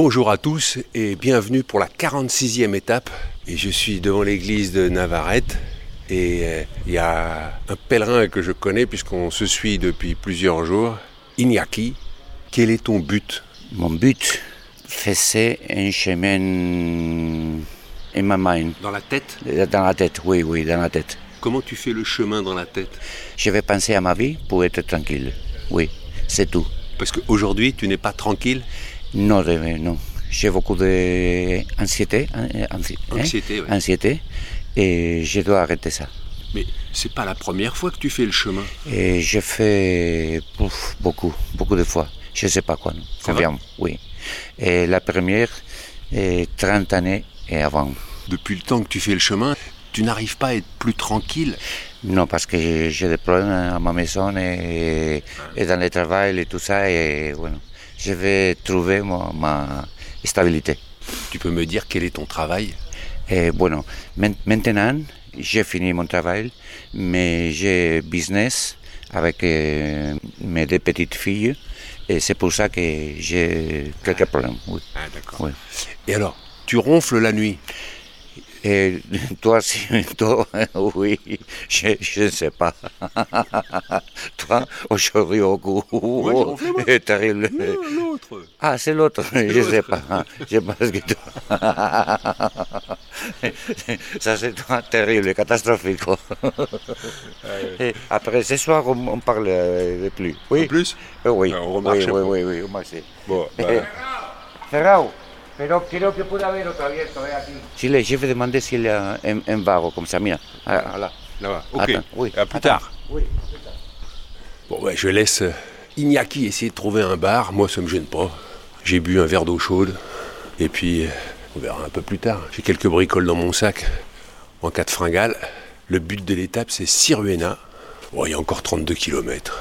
Bonjour à tous et bienvenue pour la 46e étape. Et je suis devant l'église de Navarrete et euh, il y a un pèlerin que je connais puisqu'on se suit depuis plusieurs jours, Iñaki. Quel est ton but? Mon but, c'est un chemin in my mind. Dans la tête? Dans la tête, oui, oui, dans la tête. Comment tu fais le chemin dans la tête? Je vais penser à ma vie pour être tranquille. Oui, c'est tout. Parce qu'aujourd'hui, tu n'es pas tranquille? Non, non. J'ai beaucoup d'anxiété. Anxiété, ouais. Anxiété. Et je dois arrêter ça. Mais c'est pas la première fois que tu fais le chemin. Et je fais ouf, beaucoup, beaucoup de fois. Je ne sais pas quoi. Combien, oui. Et la première, est 30 années et avant. Depuis le temps que tu fais le chemin, tu n'arrives pas à être plus tranquille? Non, parce que j'ai des problèmes à ma maison et, et dans le travail et tout ça. Et bueno, je vais trouver ma, ma stabilité. Tu peux me dire quel est ton travail? Et bueno, men- maintenant, j'ai fini mon travail, mais j'ai business avec euh, mes deux petites filles. Et c'est pour ça que j'ai quelques problèmes. Oui. Ah d'accord. oui. Et alors, tu ronfles la nuit? Et toi, si, toi, oui, je ne sais pas. toi, aujourd'hui, au goût, Moi, est terrible. l'autre. Ah, c'est l'autre, je ne sais pas. Je pense que toi. Ça, c'est toi, terrible, catastrophique. Et après, ce soir, on, on parle plus. Oui, En plus? Oui. Ah, on remarche oui, oui, oui, oui, on marche. Bon, pero creo que puede haber otro abierto, eh, aquí. Chile, je vais demander s'il y a un, un vago comme ça, mira. Ah, là. là-bas. Ok. Attends, oui. À plus tard. Oui. Bon, ouais, je laisse euh, Iñaki essayer de trouver un bar. Moi, ça me gêne pas. J'ai bu un verre d'eau chaude. Et puis, euh, on verra un peu plus tard. J'ai quelques bricoles dans mon sac en cas de fringale. Le but de l'étape, c'est Siruena. Bon, il y a encore 32 km.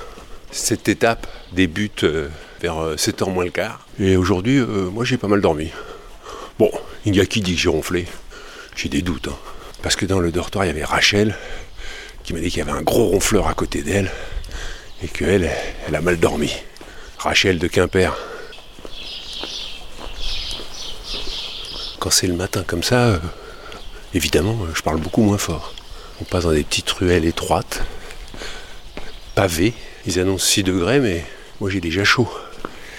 Cette étape débute euh, vers 7h moins le quart. Et aujourd'hui, euh, moi, j'ai pas mal dormi. Bon, Iñaki dit que j'ai ronflé? J'ai des doutes. hein. Parce que dans le dortoir, il y avait Rachel qui m'a dit qu'il y avait un gros ronfleur à côté d'elle et qu'elle, elle a mal dormi. Rachel de Quimper. Quand c'est le matin comme ça, euh, évidemment, euh, je parle beaucoup moins fort. On passe dans des petites ruelles étroites, pavées. Ils annoncent 6 degrés, mais moi j'ai déjà chaud.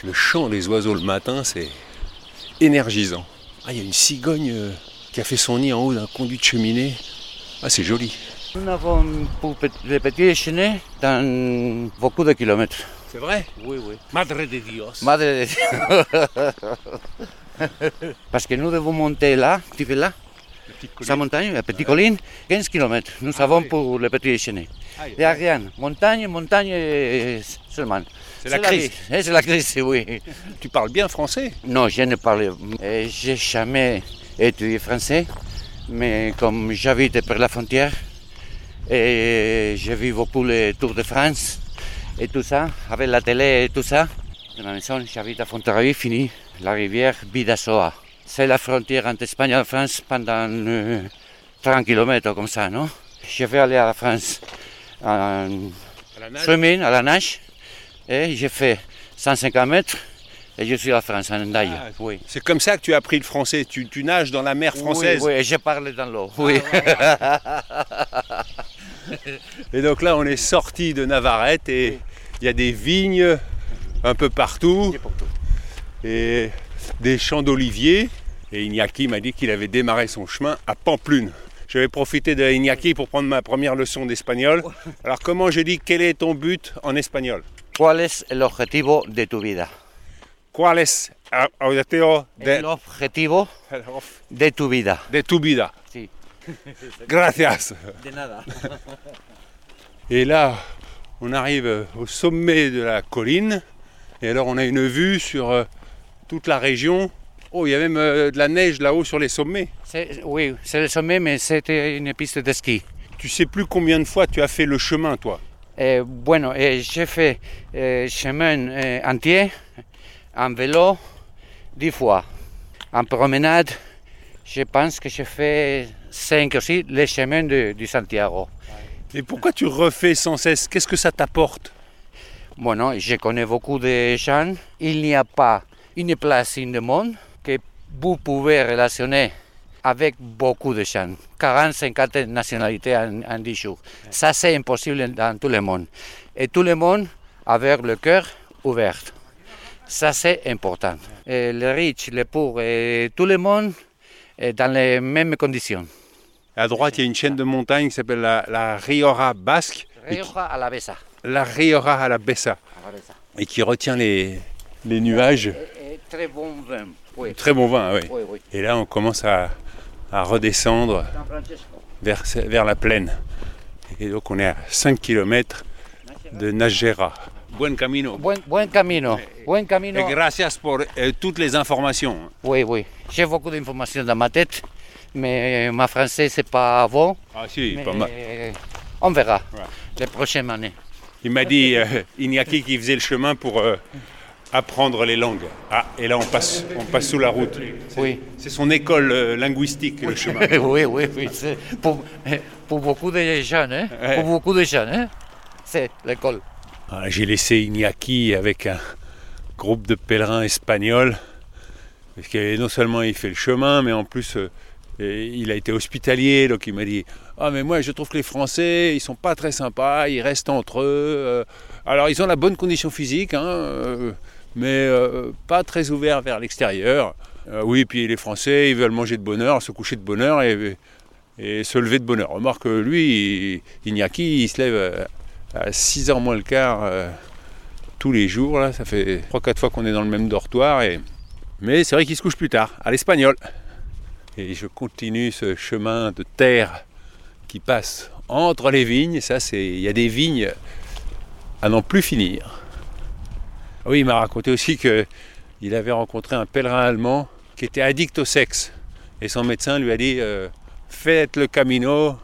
Le chant des oiseaux le matin, c'est énergisant. Ah, il y a une cigogne euh, qui a fait son nid en haut d'un conduit de cheminée. Ah, c'est joli. Nous avons pour les petits déjeuners dans beaucoup de kilomètres. C'est vrai? Oui, oui. Madre de Dios. Madre de Dieu. Parce que nous devons monter là, tu fais là, sa montagne, la petite colline, 15 km. Nous avons pour le petit déjeuner. Il n'y a rien. Montagne, montagne euh, seulement. C'est la crise. Eh, C'est la crise, oui. Tu parles bien français Non, je ne parle. euh, J'ai jamais étudié français, mais comme j'habite près de la frontière, et j'ai vu beaucoup les Tours de France et tout ça, avec la télé et tout ça. Dans la maison, j'habite à Fontarabie, fini la rivière Bidasoa. C'est la frontière entre Espagne et la France pendant euh, 30 km comme ça, non? Je vais aller à la France en À la nage? à la nage, et j'ai fait 150 mètres, et je suis à France, en. Ah, oui. C'est comme ça que tu as appris le français. Tu, tu nages dans la mer française. Oui, oui, je parle dans l'eau. Oui. Et donc là, on est sorti de Navarrete et il y a des vignes un peu partout et des champs d'oliviers. Et Iñaki m'a dit qu'il avait démarré son chemin à Pamplune. Je vais profiter de Iñaki pour prendre ma première leçon d'espagnol. Alors, comment je dis quel est ton but en espagnol? ¿Cuál es el objetivo de tu vida? ¿Cuál es el objetivo de, El objetivo de tu vida? de tu vida? Sí. Gracias. De nada. Et là, on arrive au sommet de la colline. Et alors, on a une vue sur euh, toute la région. Oh, il y a même euh, de la neige là-haut sur les sommets. Oui, c'est le sommet, mais c'était une piste de ski. Tu sais plus combien de fois tu as fait le chemin, toi? Eh, bueno, eh, j'ai fait eh, chemin eh, entier en vélo dix fois. En promenade, je pense que j'ai fait cinq aussi les chemins du Santiago. Et pourquoi tu refais sans cesse? Qu'est-ce que ça t'apporte? Bueno, je connais beaucoup de gens. Il n'y a pas une place in le monde vous pouvez relationner avec beaucoup de gens, 40, 50 nationalités en, en 10 jours. Ça, c'est impossible dans tout le monde. Et tout le monde avec le cœur ouvert. Ça, c'est important. Et les riches, les pauvres, et tout le monde est dans les mêmes conditions. À droite, il y a une chaîne de montagnes qui s'appelle la, la Riora Basque. et qui- Rioja a la Besa. la Riora à la Bessa. A la Besa. Et qui retient les, les nuages. Et, et très bon vin. Oui, Très bon vin, oui. oui, oui. Et là, on commence à, à redescendre vers, vers la plaine. Et donc, on est à 5 km de Najera. Buen camino. Buen, buen camino. Buen camino. Et gracias por eh, toutes les informations. Oui, oui. J'ai beaucoup d'informations dans ma tête, mais ma français, c'est pas bon. Ah si, Mais pas mal. On verra Ouais. les prochaines années. Il m'a dit, euh, Iñaki qui faisait le chemin pour euh, apprendre les langues. Ah, et là, on passe, on passe sous la route. Oui. C'est son école euh, linguistique, le chemin. oui, oui, oui. Pour, pour beaucoup de jeunes, hein? Ouais. pour beaucoup de jeunes, hein? c'est l'école. Ah, J'ai laissé Iñaki avec un groupe de pèlerins espagnols. Parce que non seulement il fait le chemin, mais en plus euh, et il a été hospitalier. Donc il m'a dit Ah, mais moi je trouve que les Français, ils sont pas très sympas, ils restent entre eux. euh. alors ils ont la bonne condition physique, hein, mais euh, pas très ouverts vers l'extérieur. Euh, oui, puis les Français, ils veulent manger de bonne heure, se coucher de bonne heure et, et se lever de bonne heure. Remarque que lui, Iñaki, il se lève euh, à 6h moins le quart euh, tous les jours. Là. Ça fait 3-4 fois qu'on est dans le même dortoir. Mais c'est vrai qu'il se couche plus tard, à l'espagnol. Et je continue ce chemin de terre qui passe entre les vignes. Ça, c'est il y a des vignes à n'en plus finir. Oui, il m'a raconté aussi que il avait rencontré un pèlerin allemand qui était addict au sexe. Et son médecin lui a dit euh, Faites le camino,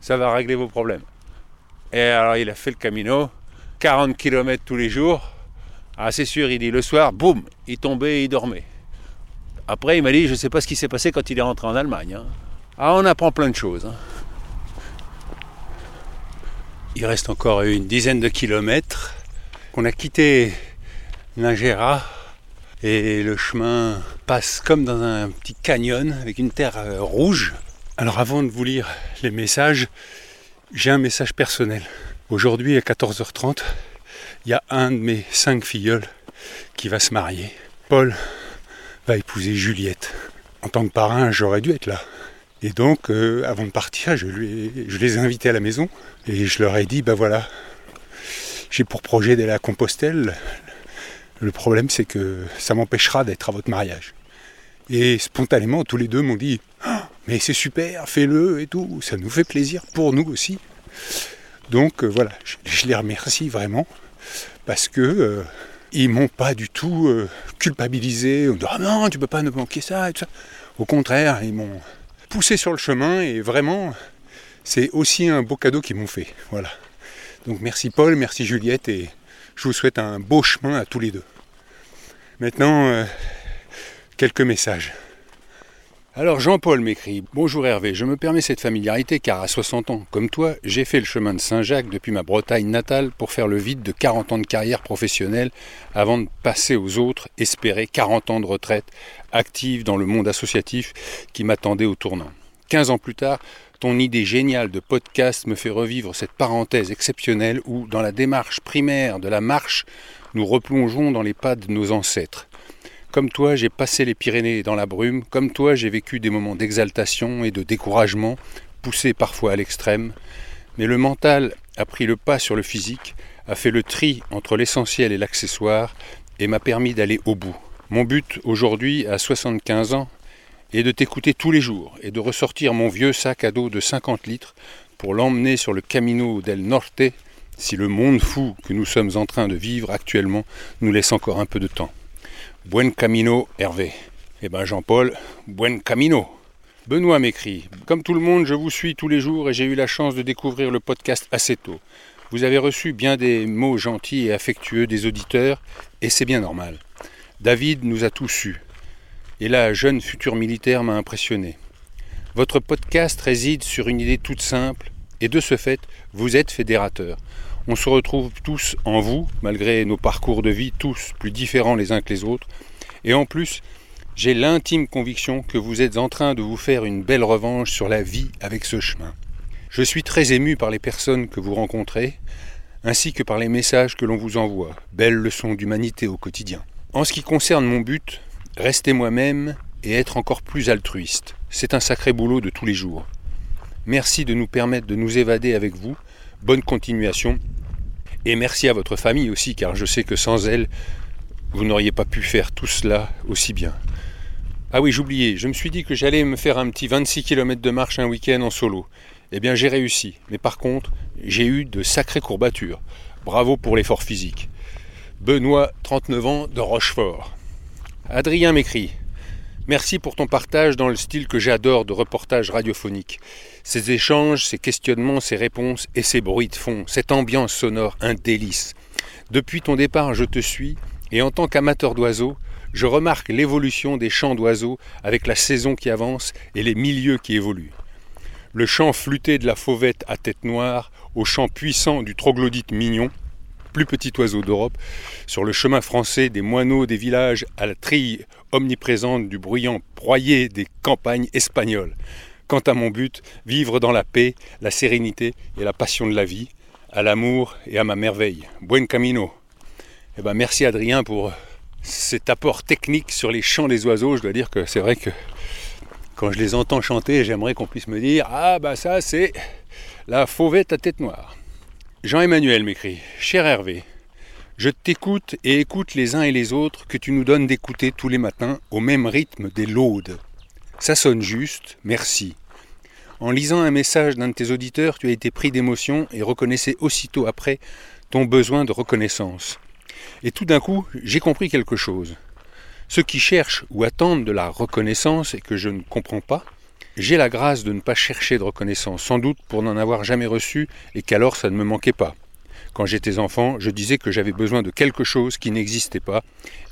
ça va régler vos problèmes. Et alors il a fait le camino, 40 km tous les jours. Ah c'est sûr, il dit le soir, boum, il tombait et il dormait. Après il m'a dit, je ne sais pas ce qui s'est passé quand il est rentré en Allemagne. hein. Ah on apprend plein de choses. hein. Il reste encore une dizaine de kilomètres. On a quitté Ningera et le chemin passe comme dans un petit canyon avec une terre euh, rouge. Alors avant de vous lire les messages, j'ai un message personnel. Aujourd'hui à 14h30, il y a un de mes cinq filleuls qui va se marier. Paul va épouser Juliette. En tant que parrain, j'aurais dû être là. Et donc, euh, avant de partir, je les ai invités à la maison et je leur ai dit, ben voilà, j'ai pour projet d'aller à Compostelle. Le problème, c'est que ça m'empêchera d'être à votre mariage. Et spontanément, tous les deux m'ont dit, Ah, mais c'est super, fais-le et tout, ça nous fait plaisir pour nous aussi. Donc euh, voilà, je, les remercie vraiment parce que euh, ils m'ont pas du tout euh, culpabilisé. On dit ah non, tu peux pas nous manquer ça et tout ça. Au contraire, ils m'ont poussé sur le chemin et vraiment, c'est aussi un beau cadeau qu'ils m'ont fait. Voilà. Donc merci Paul, merci Juliette et je vous souhaite un beau chemin à tous les deux. Maintenant, euh, quelques messages. Alors Jean-Paul m'écrit Bonjour Hervé, je me permets cette familiarité car à 60 ans, comme toi, j'ai fait le chemin de Saint-Jacques depuis ma Bretagne natale pour faire le vide de 40 ans de carrière professionnelle avant de passer aux autres, espérer 40 ans de retraite active dans le monde associatif qui m'attendait au tournant. 15 ans plus tard, ton idée géniale de podcast me fait revivre cette parenthèse exceptionnelle où, dans la démarche primaire de la marche, nous replongeons dans les pas de nos ancêtres. Comme toi, j'ai passé les Pyrénées dans la brume, comme toi, j'ai vécu des moments d'exaltation et de découragement, poussés parfois à l'extrême, mais le mental a pris le pas sur le physique, a fait le tri entre l'essentiel et l'accessoire, et m'a permis d'aller au bout. Mon but aujourd'hui, à 75 ans, est de t'écouter tous les jours et de ressortir mon vieux sac à dos de 50 litres pour l'emmener sur le Camino del Norte si le monde fou que nous sommes en train de vivre actuellement nous laisse encore un peu de temps. Buen camino, Hervé. Eh ben Jean-Paul, buen camino. Benoît m'écrit Comme tout le monde, je vous suis tous les jours et j'ai eu la chance de découvrir le podcast assez tôt. Vous avez reçu bien des mots gentils et affectueux des auditeurs, et c'est bien normal. David nous a tous eus. Et la jeune future militaire m'a impressionné. Votre podcast réside sur une idée toute simple, et de ce fait, vous êtes fédérateur. On se retrouve tous en vous, malgré nos parcours de vie tous plus différents les uns que les autres. Et en plus, J'ai l'intime conviction que vous êtes en train de vous faire une belle revanche sur la vie avec ce chemin. Je suis très ému par les personnes que vous rencontrez, ainsi que par les messages que l'on vous envoie. Belle leçon d'humanité au quotidien. En ce qui concerne mon but, rester moi-même et être encore plus altruiste. C'est un sacré boulot de tous les jours. Merci de nous permettre de nous évader avec vous. Bonne continuation. Et merci à votre famille aussi, car je sais que sans elle, vous n'auriez pas pu faire tout cela aussi bien. Ah oui, j'oubliais, je me suis dit que j'allais me faire un petit 26 km de marche un week-end en solo. Eh bien, j'ai réussi. Mais par contre, j'ai eu de sacrées courbatures. Bravo pour l'effort physique. Benoît, 39 ans, de Rochefort. Adrien m'écrit Merci pour ton partage dans le style que j'adore de reportage radiophonique. Ces échanges, ces questionnements, ces réponses et ces bruits de fond, cette ambiance sonore, un délice. Depuis ton départ, je te suis, et en tant qu'amateur d'oiseaux, je remarque l'évolution des chants d'oiseaux avec la saison qui avance et les milieux qui évoluent. Le chant flûté de la fauvette à tête noire au chant puissant du troglodyte mignon, petit oiseau d'Europe, sur le chemin français des moineaux des villages à la trille omniprésente du bruyant broyer des campagnes espagnoles. Quant à mon but, vivre dans la paix, la sérénité et la passion de la vie, à l'amour et à ma merveille. Buen camino. Eh ben, merci Adrien pour cet apport technique sur les chants des oiseaux. Je dois dire que c'est vrai que quand je les entends chanter, j'aimerais qu'on puisse me dire Ah, bah ça, c'est la fauvette à tête noire. Jean-Emmanuel m'écrit Cher Hervé, je t'écoute et écoute les uns et les autres que tu nous donnes d'écouter tous les matins au même rythme des laudes. Ça sonne juste, merci. En lisant un message d'un de tes auditeurs, tu as été pris d'émotion et reconnaissais aussitôt après ton besoin de reconnaissance. Et tout d'un coup, j'ai compris quelque chose. Ceux qui cherchent ou attendent de la reconnaissance et que je ne comprends pas, j'ai la grâce de ne pas chercher de reconnaissance, sans doute pour n'en avoir jamais reçu et qu'alors ça ne me manquait pas. Quand j'étais enfant, je disais que j'avais besoin de quelque chose qui n'existait pas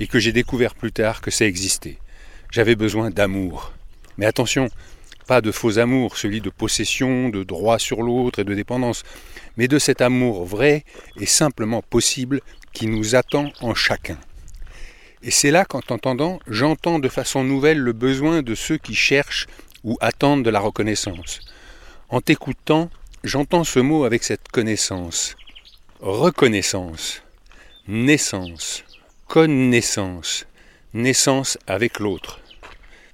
et que j'ai découvert plus tard que ça existait. J'avais besoin d'amour. Mais attention, pas de faux amour, celui de possession, de droit sur l'autre et de dépendance, mais de cet amour vrai et simplement possible qui nous attend en chacun. Et c'est là qu'en t'entendant, j'entends de façon nouvelle le besoin de ceux qui cherchent ou attendent de la reconnaissance. En t'écoutant, j'entends ce mot avec cette connaissance. Reconnaissance, naissance, connaissance, naissance avec l'autre.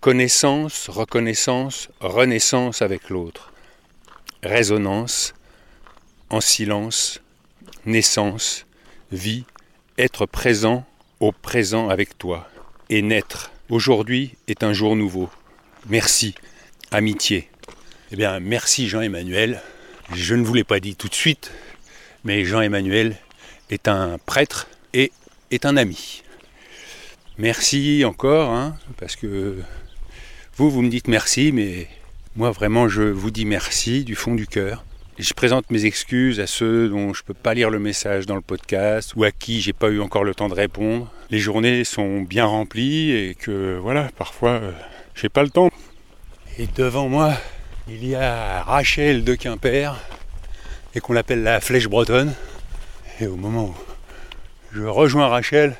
Connaissance, reconnaissance, renaissance avec l'autre. Résonance, en silence, naissance, vie, être présent au présent avec toi. Et naître. Aujourd'hui est un jour nouveau. Merci amitié. Eh bien, merci Jean-Emmanuel. Je ne vous l'ai pas dit tout de suite, mais Jean-Emmanuel est un prêtre et est un ami. Merci encore, hein, parce que vous, vous me dites merci, mais moi vraiment, je vous dis merci du fond du cœur. je présente mes excuses à ceux dont je ne peux pas lire le message dans le podcast ou à qui j'ai pas eu encore le temps de répondre. Les journées sont bien remplies et que voilà, parfois, euh, j'ai pas le temps. Et devant moi, il y a Rachel de Quimper, et qu'on l'appelle la flèche bretonne. Et au moment où je rejoins Rachel,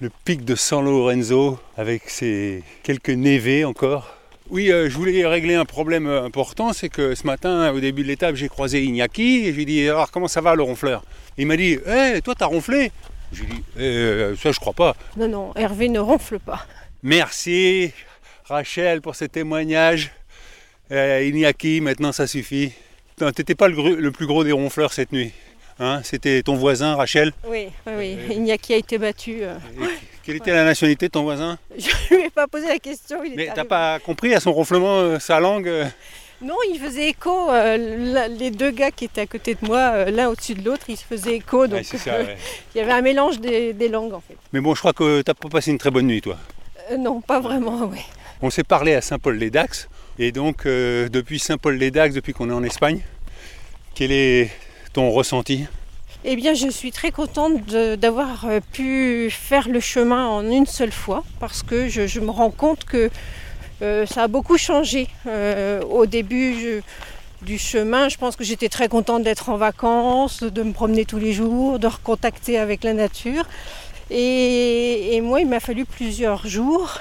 le pic de San Lorenzo, avec ses quelques névés encore. Oui, euh, je voulais régler un problème important, c'est que ce matin, au début de l'étape, j'ai croisé Iñaki, et je lui ai dit, alors comment ça va le ronfleur? Il m'a dit, hé, toi t'as ronflé J'ai dit, eh, ça je crois pas. Non, non, Hervé ne ronfle pas. Merci, Rachel pour ce témoignage. Euh, Iñaki, maintenant ça suffit. T'étais pas le, plus gros des ronfleurs cette nuit. Hein? C'était ton voisin, Rachel? Oui, oui, oui. Iñaki a été battu. Euh. Quelle était la nationalité de ton voisin? Je ne lui ai pas posé la question. Il Mais t'as pas compris à son ronflement euh, sa langue Non, il faisait écho. les deux gars qui étaient à côté de moi, l'un au-dessus de l'autre, ils se faisaient écho. Donc il y avait un mélange des, langues en fait. Mais bon, je crois que t'as pas passé une très bonne nuit, toi. non, pas vraiment, oui. On s'est parlé à Saint-Paul-les-Dax, et donc euh, depuis Saint-Paul-les-Dax, depuis qu'on est en Espagne, quel est ton ressenti? Eh bien, je suis très contente d'avoir euh, pu faire le chemin en une seule fois, parce que je, me rends compte que euh, ça a beaucoup changé. au début, du chemin. Je pense que j'étais très contente d'être en vacances, de me promener tous les jours, de recontacter avec la nature. et moi, il m'a fallu plusieurs jours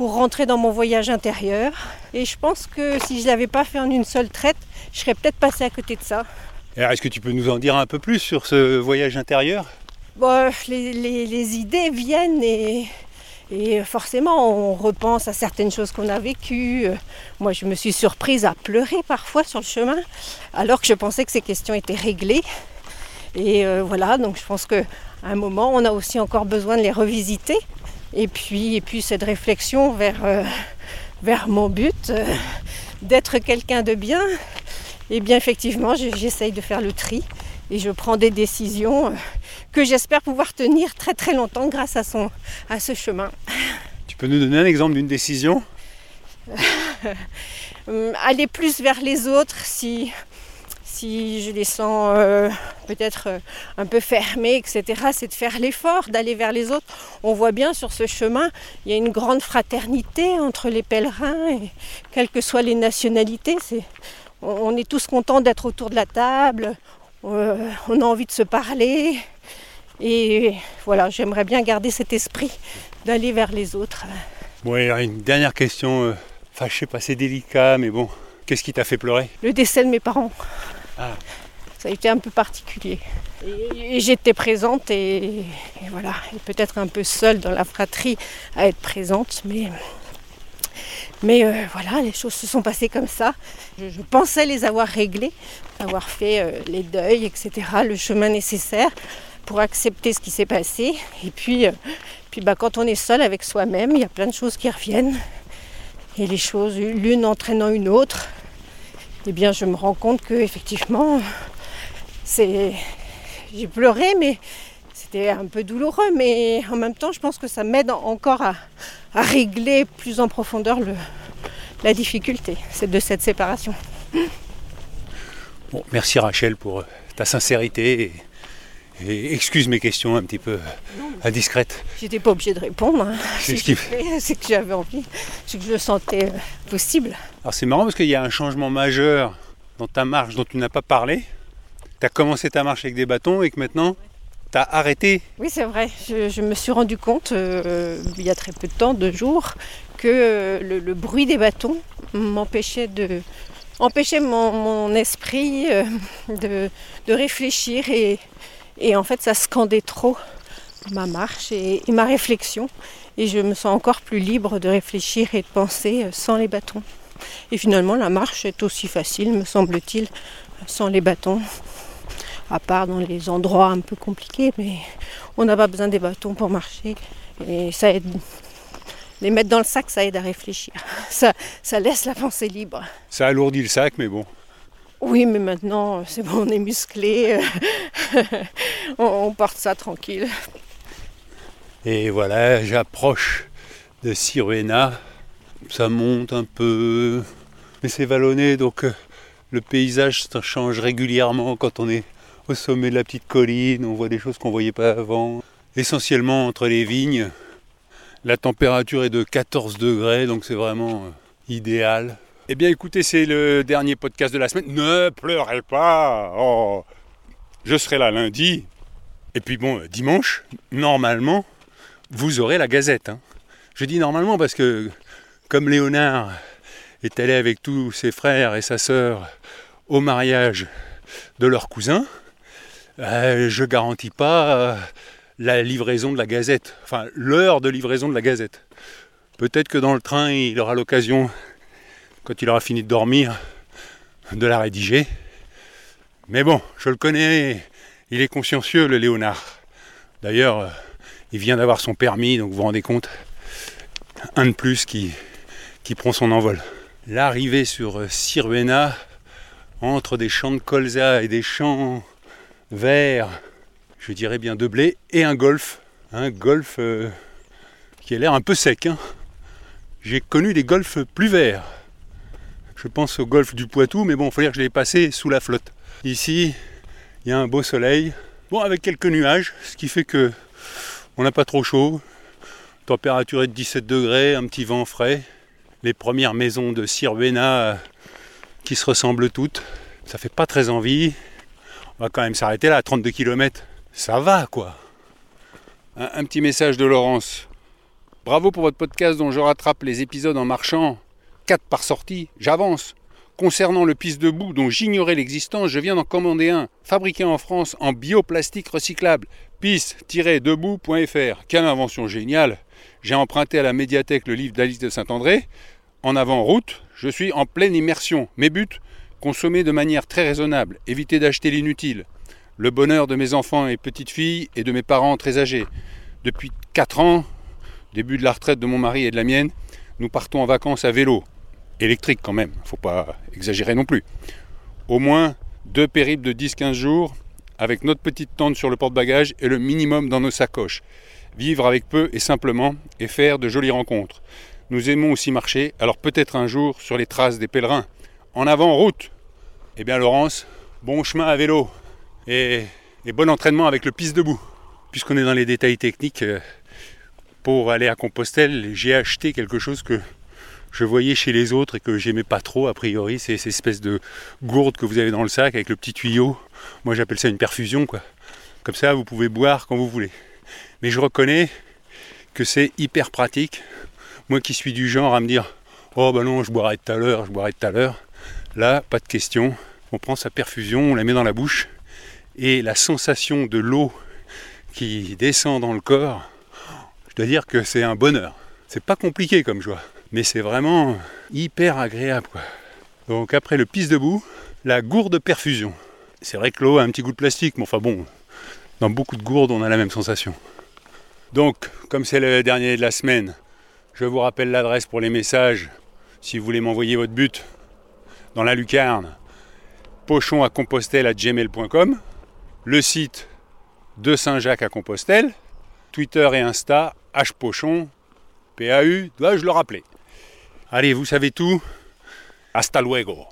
pour rentrer dans mon voyage intérieur. Et je pense que si je ne l'avais pas fait en une seule traite, je serais peut-être passé à côté de ça. Alors, est-ce que tu peux nous en dire un peu plus sur ce voyage intérieur? Bon, les, les, idées viennent et, et, forcément on repense à certaines choses qu'on a vécues. Moi je me suis surprise à pleurer parfois sur le chemin alors que je pensais que ces questions étaient réglées. Et euh, voilà, donc je pense qu'à un moment on a aussi encore besoin de les revisiter. Et puis, et puis cette réflexion vers, euh, vers mon but, euh, d'être quelqu'un de bien, et eh bien effectivement j'essaye de faire le tri et je prends des décisions euh, que j'espère pouvoir tenir très très longtemps grâce à, son, à ce chemin. Tu peux nous donner un exemple d'une décision? Aller plus vers les autres si, si je les sens euh, peut-être euh, un peu fermés, etc., c'est de faire l'effort d'aller vers les autres. On voit bien sur ce chemin, il y a une grande fraternité entre les pèlerins, et quelles que soient les nationalités. on est tous contents d'être autour de la table, euh, on a envie de se parler. Et voilà, j'aimerais bien garder cet esprit d'aller vers les autres. Bon, alors une dernière question. Enfin, je sais pas, c'est délicat, mais bon, qu'est-ce qui t'a fait pleurer? Le décès de mes parents. Ça a été un peu particulier. Et, j'étais présente et, voilà, peut-être un peu seule dans la fratrie à être présente, mais, mais euh, voilà, les choses se sont passées comme ça. Je, pensais les avoir réglées, avoir fait euh, les deuils, etc., le chemin nécessaire pour accepter ce qui s'est passé. Et puis, euh, puis bah, quand on est seul avec soi-même, il y a plein de choses qui reviennent. Et les choses, l'une entraînant une autre, eh bien je me rends compte que effectivement c'est j'ai pleuré mais c'était un peu douloureux mais en même temps je pense que ça m'aide encore à, régler plus en profondeur la difficulté de cette séparation. Bon, merci Rachel pour euh, ta sincérité excuse mes questions un petit peu indiscrètes. J'étais pas obligée de répondre. Hein. C'est ce que j'avais envie, c'est que je le sentais euh, possible. Alors c'est marrant parce qu'il y a un changement majeur dans ta marche dont tu n'as pas parlé. Tu as commencé ta marche avec des bâtons et que maintenant tu as arrêté. Oui, c'est vrai. Je, me suis rendu compte euh, il y a très peu de temps, deux jours, que le, bruit des bâtons m'empêchait de, empêchait mon, esprit euh, de, réfléchir et, et, en fait ça scandait trop ma marche et, ma réflexion et je me sens encore plus libre de réfléchir et de penser euh, sans les bâtons. Et finalement la marche est aussi facile me semble-t-il sans les bâtons à part dans les endroits un peu compliqués mais on n'a pas besoin des bâtons pour marcher et ça aide les mettre dans le sac, ça aide à réfléchir. Ça, ça laisse la pensée libre. Ça alourdit le sac, mais bon. Oui, mais maintenant, c'est bon, on est musclé. on, porte ça tranquille. Et voilà, j'approche de Siruena. Ça monte un peu, mais c'est vallonné, donc euh, le paysage change régulièrement quand on est au sommet de la petite colline. On voit des choses qu'on ne voyait pas avant. Essentiellement entre les vignes, la température est de 14 degrés, donc c'est vraiment euh, idéal. Eh bien écoutez, c'est le dernier podcast de la semaine. Ne pleurez pas. Oh, je serai là lundi. Et puis bon, dimanche, normalement, vous aurez la gazette. Hein. Je dis normalement parce que comme Léonard est allé avec tous ses frères et sa sœur au mariage de leur cousin, euh, je garantis pas euh, la livraison de la gazette, enfin l'heure de livraison de la gazette. Peut-être que dans le train, il aura l'occasion, quand il aura fini de dormir, de la rédiger. Mais bon, je le connais, il est consciencieux, le Léonard. D'ailleurs, euh, il vient d'avoir son permis, donc vous vous rendez compte, un de plus qui, prend son envol. L'arrivée sur Siruena, entre des champs de colza et des champs verts, je dirais bien de blé, et un golf. Un golf euh, qui a l'air un peu sec. Hein. J'ai connu des golfs plus verts. Je pense au golfe du Poitou, mais bon, il faut dire que je l'ai passé sous la flotte. Ici, il y a un beau soleil, bon, avec quelques nuages, ce qui fait que on n'a pas trop chaud. Température est de 17 degrés, un petit vent frais. Les premières maisons de Sirvena qui se ressemblent toutes. Ça fait pas très envie. On va quand même s'arrêter là, à 32 km ça va quoi. Un, petit message de Laurence. Bravo pour votre podcast dont je rattrape les épisodes en marchant. 4 par sortie, j'avance. Concernant le pisse debout dont j'ignorais l'existence, je viens d'en commander un, fabriqué en France en bioplastique recyclable. Pisse-debout.fr. Quelle invention géniale J'ai emprunté à la médiathèque le livre d'Alice de Saint-André. En avant route, je suis en pleine immersion. Mes buts consommer de manière très raisonnable, éviter d'acheter l'inutile. Le bonheur de mes enfants et petites filles et de mes parents très âgés. Depuis 4 ans, début de la retraite de mon mari et de la mienne, nous partons en vacances à vélo électrique quand même, faut pas exagérer non plus. Au moins deux périples de 10-15 jours avec notre petite tente sur le porte-bagages et le minimum dans nos sacoches. Vivre avec peu et simplement et faire de jolies rencontres. Nous aimons aussi marcher, alors peut-être un jour sur les traces des pèlerins. En avant, route Eh bien Laurence, bon chemin à vélo et, et bon entraînement avec le piste debout. Puisqu'on est dans les détails techniques, euh, pour aller à Compostelle, j'ai acheté quelque chose que je voyais chez les autres et que j'aimais pas trop a priori, c'est ces espèces de gourdes que vous avez dans le sac avec le petit tuyau. Moi j'appelle ça une perfusion quoi. Comme ça vous pouvez boire quand vous voulez. Mais je reconnais que c'est hyper pratique. Moi qui suis du genre à me dire oh ben non je boirai tout à l'heure, je boirai tout à l'heure. Là pas de question. On prend sa perfusion, on la met dans la bouche et la sensation de l'eau qui descend dans le corps, je dois dire que c'est un bonheur. C'est pas compliqué comme joie mais c'est vraiment hyper agréable. Quoi. Donc après le pisse debout, la gourde perfusion. C'est vrai que l'eau a un petit goût de plastique, mais enfin bon, dans beaucoup de gourdes, on a la même sensation. Donc, comme c'est le dernier de la semaine, je vous rappelle l'adresse pour les messages si vous voulez m'envoyer votre but dans la lucarne pochon à compostelle à gmail.com, le site de Saint-Jacques à Compostelle, Twitter et Insta, hpochon, PAU, dois-je le rappeler Allez, vous savez tout? Hasta luego.